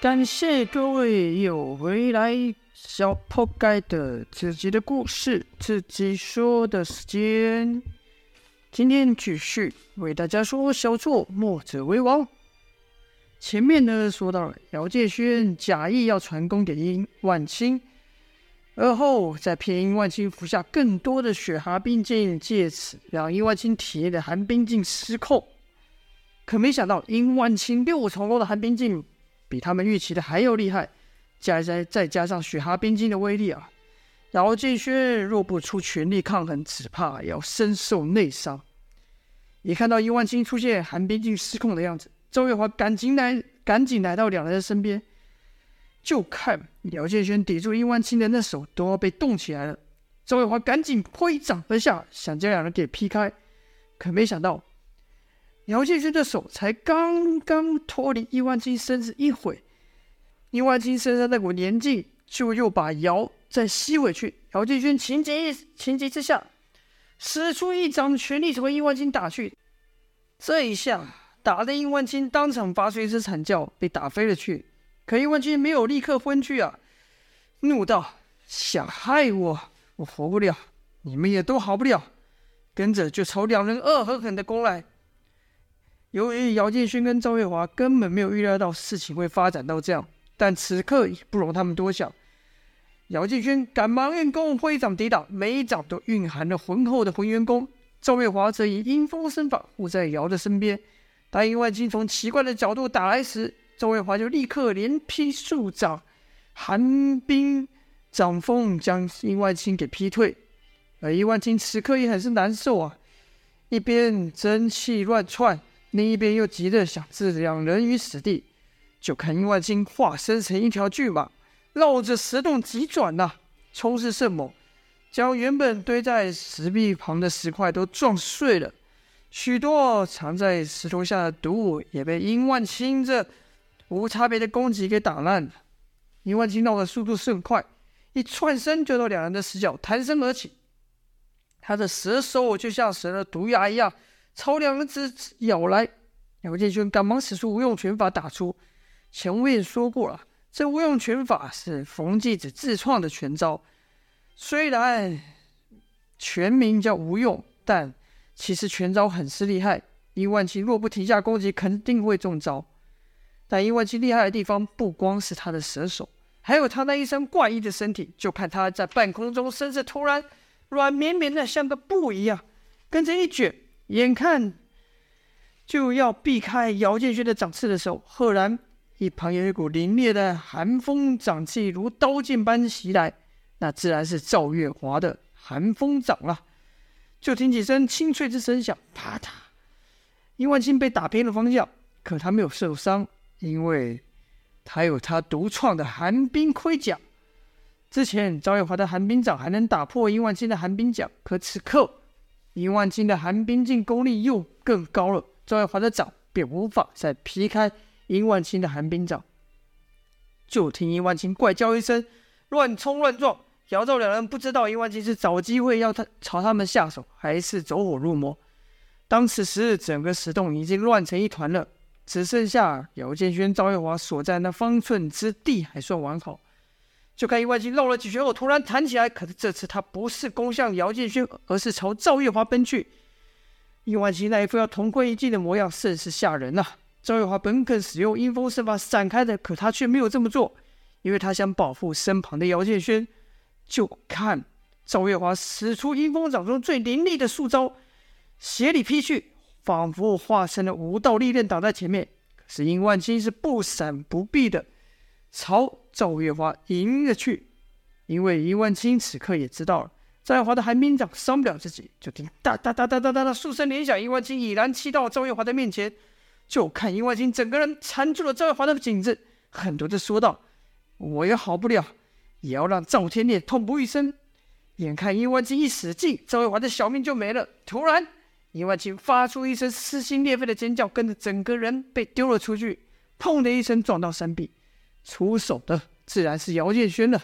感谢各位又回来，小破盖的自己的故事自己说的时间。今天继续为大家说小作墨者为王。前面呢说到了姚建轩假意要传功给殷万青，而后再骗殷万青服下更多的雪蛤冰晶，借此让殷万青体内的寒冰镜失控。可没想到殷万清六重楼的寒冰镜。比他们预期的还要厉害，加再再加上雪蛤冰晶的威力啊，姚建轩若不出全力抗衡，只怕要深受内伤。一看到殷万青出现寒冰晶失控的样子，赵月华赶紧来，赶紧来到两人的身边，就看姚建轩抵住殷万青的那手都要被冻起来了。赵月华赶紧挥掌而下，想将两人给劈开，可没想到。姚建勋的手才刚刚脱离殷万金身子一会，殷万金身上那股黏劲就又把姚再吸回去。姚建勋情急情急之下，使出一掌全力朝伊万金打去。这一下打得殷万金当场发出一声惨叫，被打飞了去。可伊万金没有立刻昏去啊，怒道：“想害我，我活不了，你们也都好不了。”跟着就朝两人恶狠狠地攻来。由于姚建勋跟赵月华根本没有预料到事情会发展到这样，但此刻也不容他们多想。姚建勋赶忙运功挥掌抵挡，每一掌都蕴含了浑厚的浑元功。赵月华则以阴风身法护在姚的身边。当殷万青从奇怪的角度打来时，赵月华就立刻连劈数掌，寒冰掌风将殷万青给劈退。而殷万青此刻也很是难受啊，一边真气乱窜。另一边又急着想置两人于死地，就看殷万青化身成一条巨蟒，绕着石洞急转呐、啊，冲势甚猛，将原本堆在石壁旁的石块都撞碎了，许多藏在石头下的毒物也被殷万青这无差别的攻击给打烂了。殷万青闹的速度甚快，一窜身就到两人的死角，弹身而起，他的蛇手就像蛇的毒牙一样。朝两人直咬来，姚建勋赶忙使出无用拳法打出。前面说过了，这无用拳法是冯继子自创的拳招，虽然全名叫无用，但其实拳招很是厉害。殷万青若不停下攻击，肯定会中招。但殷万青厉害的地方不光是他的蛇手，还有他那一身怪异的身体。就看他在半空中，身子突然软绵绵的，像个布一样，跟着一卷。眼看就要避开姚建轩的掌刺的时候，赫然一旁有一股凛冽的寒风掌气如刀剑般袭来，那自然是赵月华的寒风掌了。就听几声清脆之声响，啪嗒，殷万青被打偏了方向，可他没有受伤，因为他有他独创的寒冰盔甲。之前赵月华的寒冰掌还能打破殷万青的寒冰甲，可此刻。殷万青的寒冰劲功力又更高了，赵月华的掌便无法再劈开殷万青的寒冰掌。就听殷万青怪叫一声，乱冲乱撞。姚赵两人不知道殷万青是找机会要他朝他们下手，还是走火入魔。当此时，整个石洞已经乱成一团了，只剩下姚建轩、赵月华所在那方寸之地还算完好。就看殷万青绕了几圈后，突然弹起来。可是这次他不是攻向姚建勋，而是朝赵月华奔去。殷万青那一副要同归于尽的模样，甚是吓人呐、赵月华本肯使用阴风身法闪开的，可他却没有这么做，因为他想保护身旁的姚建勋。就看赵月华使出阴风掌中最凌厉的数招，斜里劈去，仿佛化成了五道利刃挡在前面。可是殷万金是不闪不避的。朝赵月华迎了去，因为殷万青此刻也知道了赵月华的寒冰掌伤不了自己，就听哒哒哒哒哒哒的数声连响，殷万青已然气到赵月华的面前，就看殷万青整个人缠住了赵月华的颈子，狠毒的说道：“我也好不了，也要让赵天烈痛不欲生。”眼看殷万青一使劲，赵月华的小命就没了。突然，殷万青发出一声撕心裂肺的尖叫，跟着整个人被丢了出去，砰的一声撞到山壁。出手的自然是姚建轩了。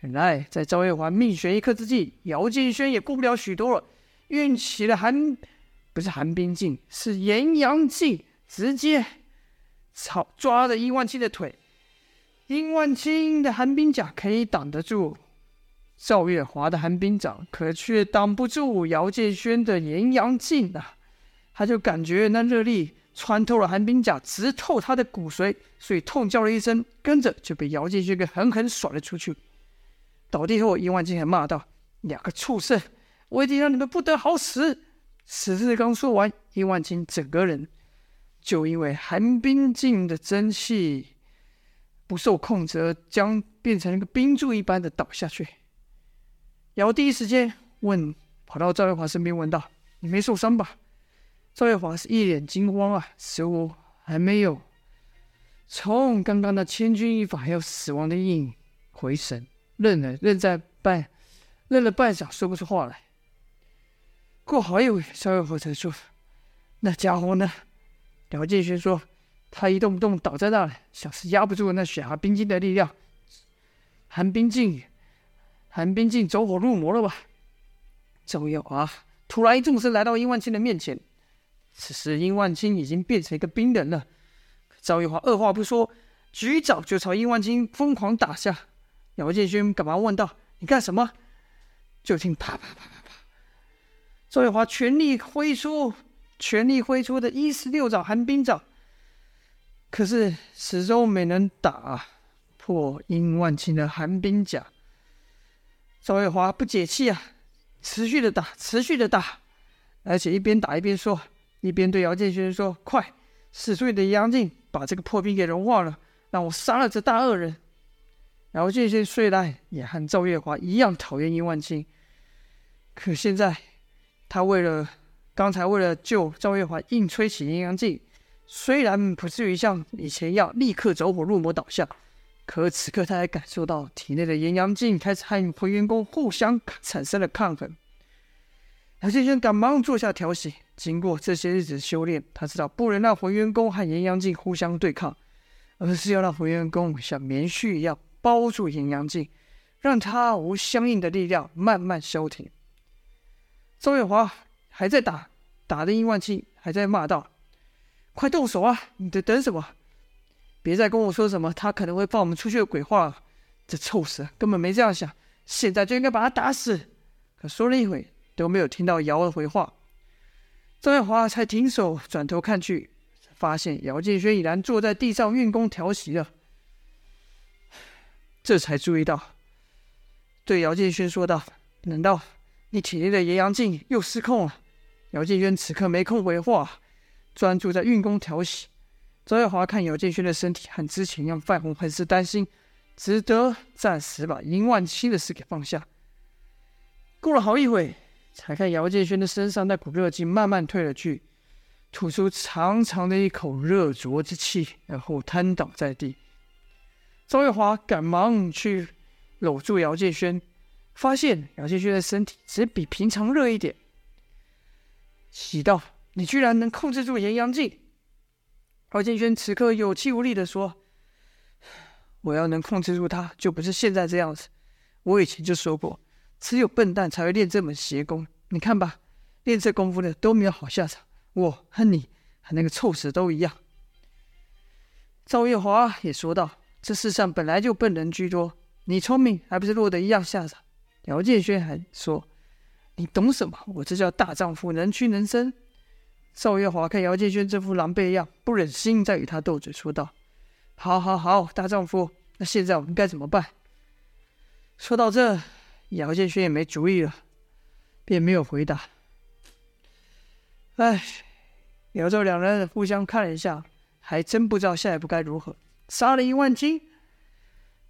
原来在赵月华命悬一刻之际，姚建轩也顾不了许多了，运起了寒，不是寒冰劲，是炎阳劲，直接操抓着殷万青的腿，殷万青的寒冰甲可以挡得住赵月华的寒冰掌，可却挡不住姚建轩的炎阳镜啊！他就感觉那热力穿透了寒冰甲，直透他的骨髓，所以痛叫了一声，跟着就被姚建轩给狠狠甩了出去。倒地后，殷万金还骂道：“两个畜生，我一定让你们不得好死！”此事刚说完，殷万金整个人就因为寒冰镜的真气不受控制，而将变成一个冰柱一般的倒下去。姚第一时间问，跑到赵月华身边问道：“你没受伤吧？”赵月华是一脸惊慌啊，似乎还没有从刚刚的千钧一发还有死亡的阴影回神，愣了愣在半，愣了半晌，说不出话来。过好一会，赵月华才说：“那家伙呢？”姚建勋说：“他一动不动倒在那里，像是压不住那雪蛤冰晶的力量。寒冰镜，寒冰镜走火入魔了吧？”赵月华突然一纵身来到殷万青的面前。此时，殷万青已经变成一个冰人了。赵月华二话不说，举掌就朝殷万青疯狂打下。姚建勋赶忙问道：“你干什么？”就听啪啪啪啪啪，赵月华全力挥出，全力挥出的一十六掌寒冰掌，可是始终没能打破殷万青的寒冰甲。赵月华不解气啊，持续的打，持续的打，而且一边打一边说。一边对姚建轩说：“快，使出你的阳镜，把这个破冰给融化了，让我杀了这大恶人。”姚建轩虽然也和赵月华一样讨厌殷万青，可现在他为了刚才为了救赵月华，硬吹起阴阳镜，虽然不至于像以前一样立刻走火入魔倒下，可此刻他还感受到体内的阴阳镜开始和回元功互相产生了抗衡。姚建轩赶忙坐下调息。经过这些日子修炼，他知道不能让浑元功和炎阳镜互相对抗，而是要让浑元功像棉絮一样包住炎阳镜，让它无相应的力量慢慢消停。赵月华还在打，打的殷万庆还在骂道：“快动手啊！你在等什么？别再跟我说什么他可能会放我们出去的鬼话了。这臭死，根本没这样想，现在就应该把他打死。”可说了一会都没有听到瑶的回话。张月华才停手，转头看去，发现姚建轩已然坐在地上运功调息了。这才注意到，对姚建轩说道：“难道你体内的炎阳镜又失控了？”姚建轩此刻没空回话，专注在运功调息。赵月华看姚建轩的身体和之前一样泛红，很是担心，只得暂时把殷万青的事给放下。过了好一会。才看姚建轩的身上那股热劲慢慢退了去，吐出长长的一口热浊之气，然后瘫倒在地。赵月华赶忙去搂住姚建轩，发现姚建轩的身体只比平常热一点。喜道：“你居然能控制住炎阳镜！”姚建轩此刻有气无力地说：“我要能控制住他，就不是现在这样子。我以前就说过。”只有笨蛋才会练这门邪功。你看吧，练这功夫的都没有好下场。我和你和那个臭死都一样。赵月华也说道：“这世上本来就笨人居多，你聪明还不是落得一样下场？”姚建轩还说：“你懂什么？我这叫大丈夫，能屈能伸。”赵月华看姚建轩这副狼狈样，不忍心再与他斗嘴，说道：“好，好，好，大丈夫，那现在我们该怎么办？”说到这。姚建轩也没主意了，便没有回答。哎，姚赵两人互相看了一下，还真不知道下一步该如何。杀了殷万青，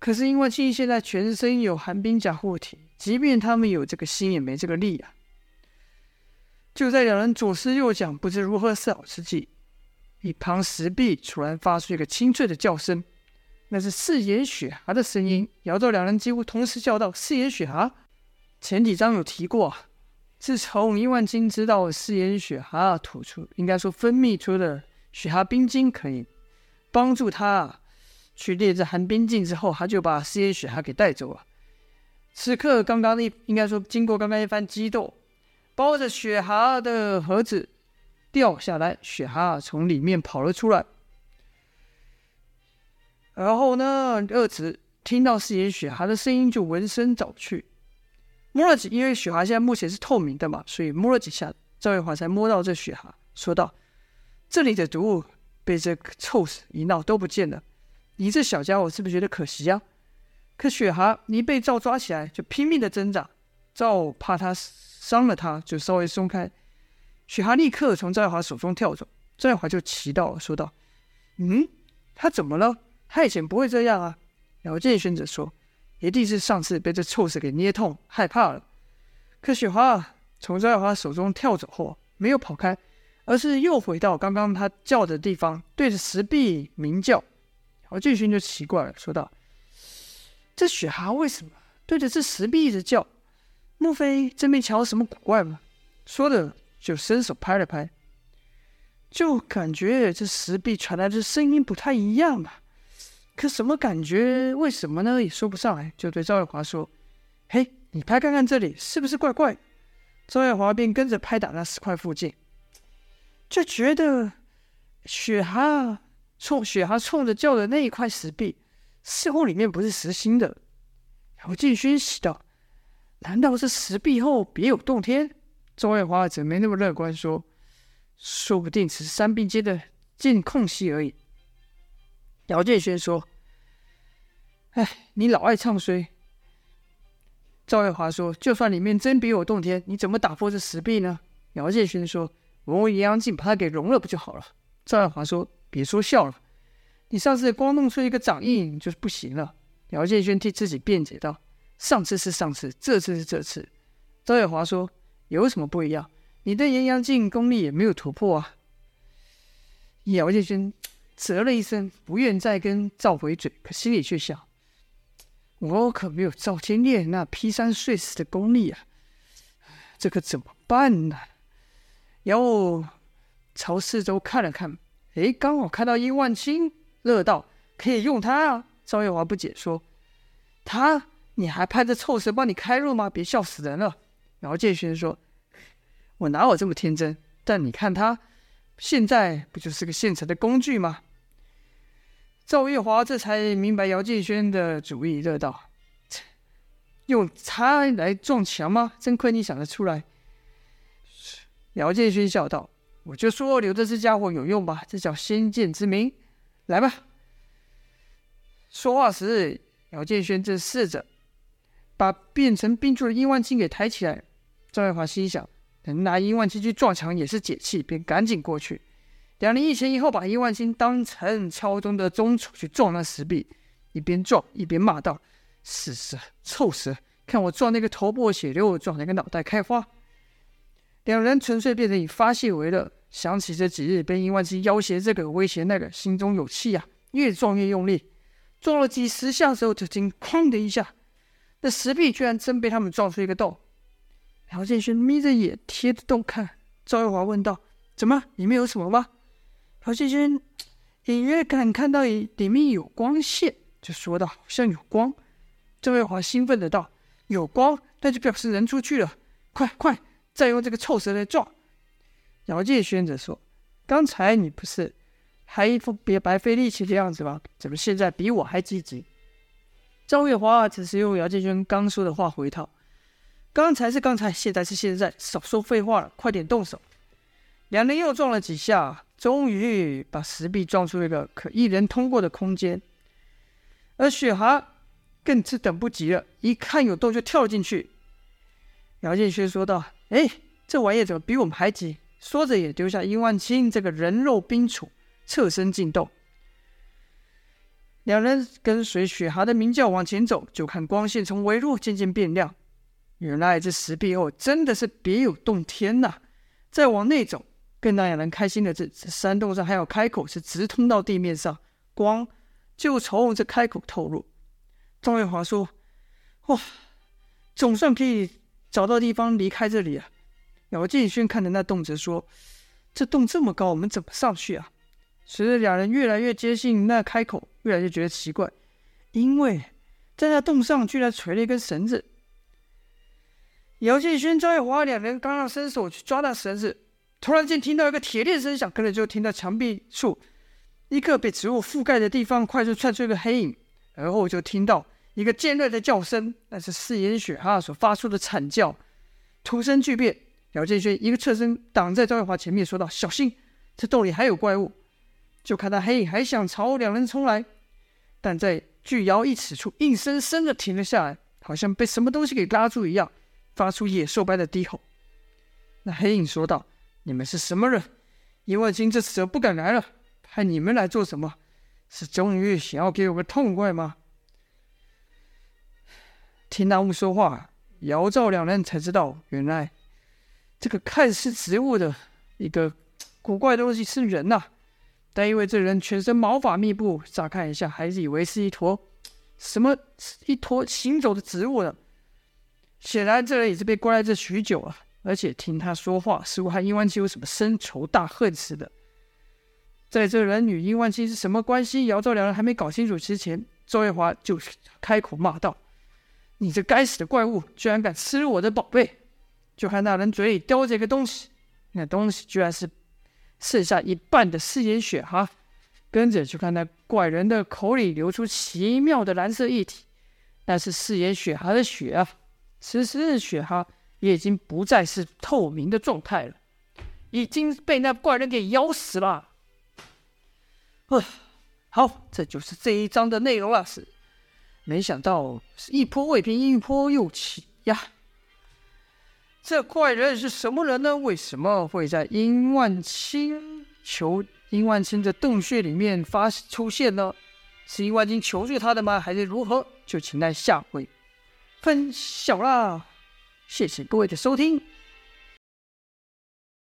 可是殷万青现在全身有寒冰甲护体，即便他们有这个心，也没这个力啊。就在两人左思右想，不知如何是好之际，一旁石壁突然发出一个清脆的叫声。那是四眼雪蛤的声音，姚赵两人几乎同时叫道：“四眼雪蛤！”前几章有提过，自从伊万金知道四眼雪蛤吐出，应该说分泌出的雪蛤冰晶可以帮助他去练这寒冰镜之后，他就把四眼雪蛤给带走了。此刻，刚刚一应该说经过刚刚一番激斗，包着雪蛤的盒子掉下来，雪蛤从里面跑了出来。然后呢，二子听到四眼雪蛤的声音，就闻声找去。摸了几，因为雪蛤现在目前是透明的嘛，所以摸了几下，赵月华才摸到这雪蛤，说道：“这里的毒物被这臭死一闹都不见了，你这小家伙是不是觉得可惜啊？”可雪蛤一被赵抓起来，就拼命的挣扎，赵怕他伤了他，就稍微松开。雪蛤立刻从赵月华手中跳走，赵月华就奇道，说道：“嗯，他怎么了？他以前不会这样啊。”姚建勋则说。一定是上次被这臭死给捏痛，害怕了。可雪花从赵月华手中跳走后，没有跑开，而是又回到刚刚他叫的地方，对着石壁鸣叫。姚建勋就奇怪了，说道：“这雪蛤为什么对着这石壁一直叫？莫非这边瞧什么古怪吗？”说着就伸手拍了拍，就感觉这石壁传来的声音不太一样嘛。可什么感觉？为什么呢？也说不上来。就对赵月华说：“嘿，你拍看看这里是不是怪怪？”赵月华便跟着拍打那石块附近，就觉得雪蛤冲雪蛤冲着叫的那一块石壁，似乎里面不是实心的。姚敬勋喜道：“难道是石壁后别有洞天？”赵月华则没那么乐观，说：“说不定只是山壁间的进空隙而已。”姚建轩说：“哎，你老爱唱衰。”赵月华说：“就算里面真别有洞天，你怎么打破这石壁呢？”姚建轩说：“我用阳阳镜把它给融了，不就好了？”赵月华说：“别说笑了，你上次光弄出一个掌印就是不行了。”姚建轩替自己辩解道：“上次是上次，这次是这次。”赵月华说：“有什么不一样？你的阳阳镜功力也没有突破啊。”姚建轩。啧了一声，不愿再跟赵回嘴，可心里却想：我可没有赵天烈那劈山碎石的功力啊，这可怎么办呢？然后朝四周看了看，哎，刚好看到殷万青，乐道可以用他啊。赵月华不解说：“他，你还派这臭蛇帮你开路吗？别笑死人了。”姚建勋说：“我哪有这么天真？但你看他，现在不就是个现成的工具吗？”赵月华这才明白姚建轩的主意，乐道：“用他来撞墙吗？真亏你想得出来。”姚建轩笑道：“我就说留着这家伙有用吧，这叫先见之明。来吧。”说话时，姚建轩正试着把变成冰柱的殷万青给抬起来。赵月华心想：能拿殷万青去撞墙也是解气，便赶紧过去。两人一前一后，把殷万青当成敲钟的钟杵去撞那石壁，一边撞一边骂道：“死蛇，臭蛇！看我撞那个头破血流，撞那个脑袋开花！”两人纯粹变成以发泄为乐。想起这几日被殷万青要挟这个威胁那个，心中有气啊，越撞越用力。撞了几十下之后，就听“哐”的一下，那石壁居然真被他们撞出一个洞。姚建勋眯着眼贴着洞看，赵月华问道：“怎么？里面有什么吗？”姚建勋隐约感看到里面有光线，就说道：“好像有光。”赵月华兴奋的道：“有光，那就表示人出去了！快快，再用这个臭蛇来撞！”姚建勋则说：“刚才你不是还一副别白费力气的样子吗？怎么现在比我还积极？”赵月华只是用姚建勋刚说的话回套：“刚才是刚才，现在是现在，少说废话了，快点动手！”两人又撞了几下。终于把石壁撞出一个可一人通过的空间，而雪蛤更是等不及了，一看有洞就跳进去。姚建轩说道：“哎，这玩意怎么比我们还急？”说着也丢下殷万青这个人肉冰杵，侧身进洞。两人跟随雪蛤的鸣叫往前走，就看光线从微弱渐渐变亮。原来这石壁后真的是别有洞天呐！再往内走。更让人开心的是，这山洞上还有开口，是直通到地面上，光就从这开口透入。赵月华说：“哇，总算可以找到地方离开这里啊！”姚建勋看着那洞，则说：“这洞这么高，我们怎么上去啊？”随着两人越来越接近那开口，越来越觉得奇怪，因为在那洞上居然垂了一根绳子。姚建勋、赵月华两人刚要伸手去抓那绳子。突然间听到一个铁链声响，跟着就听到墙壁处一个被植物覆盖的地方快速窜出一个黑影，而后就听到一个尖锐的叫声，那是四眼雪蛤所发出的惨叫。突生巨变，姚建轩一个侧身挡在赵月华前面，说道：“小心，这洞里还有怪物。”就看到黑影还想朝两人冲来，但在距姚一尺处，硬生生的停了下来，好像被什么东西给拉住一样，发出野兽般的低吼。那黑影说道：“你们是什么人？殷万金这次不敢来了。”派你们来做什么？是终于想要给我个痛快吗？听那物说话，姚赵两人才知道，原来这个看似植物的一个古怪东西是人呐、但因为这人全身毛发密布，乍看一下还是以为是一坨什么一坨行走的植物呢。显然，这人也是被关在这许久了，而且听他说话，似乎和殷万青有什么深仇大恨似的。在这人与殷万青是什么关系？姚赵两人还没搞清楚之前，周月华就开口骂道：“你这该死的怪物，居然敢吃我的宝贝！”就看那人嘴里叼着一个东西，那东西居然是剩下一半的四眼血蛤。跟着就看那怪人的口里流出奇妙的蓝色液体，那是四眼雪蛤的血啊！此时的雪蛤也已经不再是透明的状态了，已经被那怪人给咬死了。好，这就是这一章的内容了。是，没想到是一波未平，一波又起呀。这怪人是什么人呢？为什么会在殷万清求殷万清的洞穴里面发出现呢？是殷万清求助他的吗？还是如何？就请待下回分晓啦。谢谢各位的收听。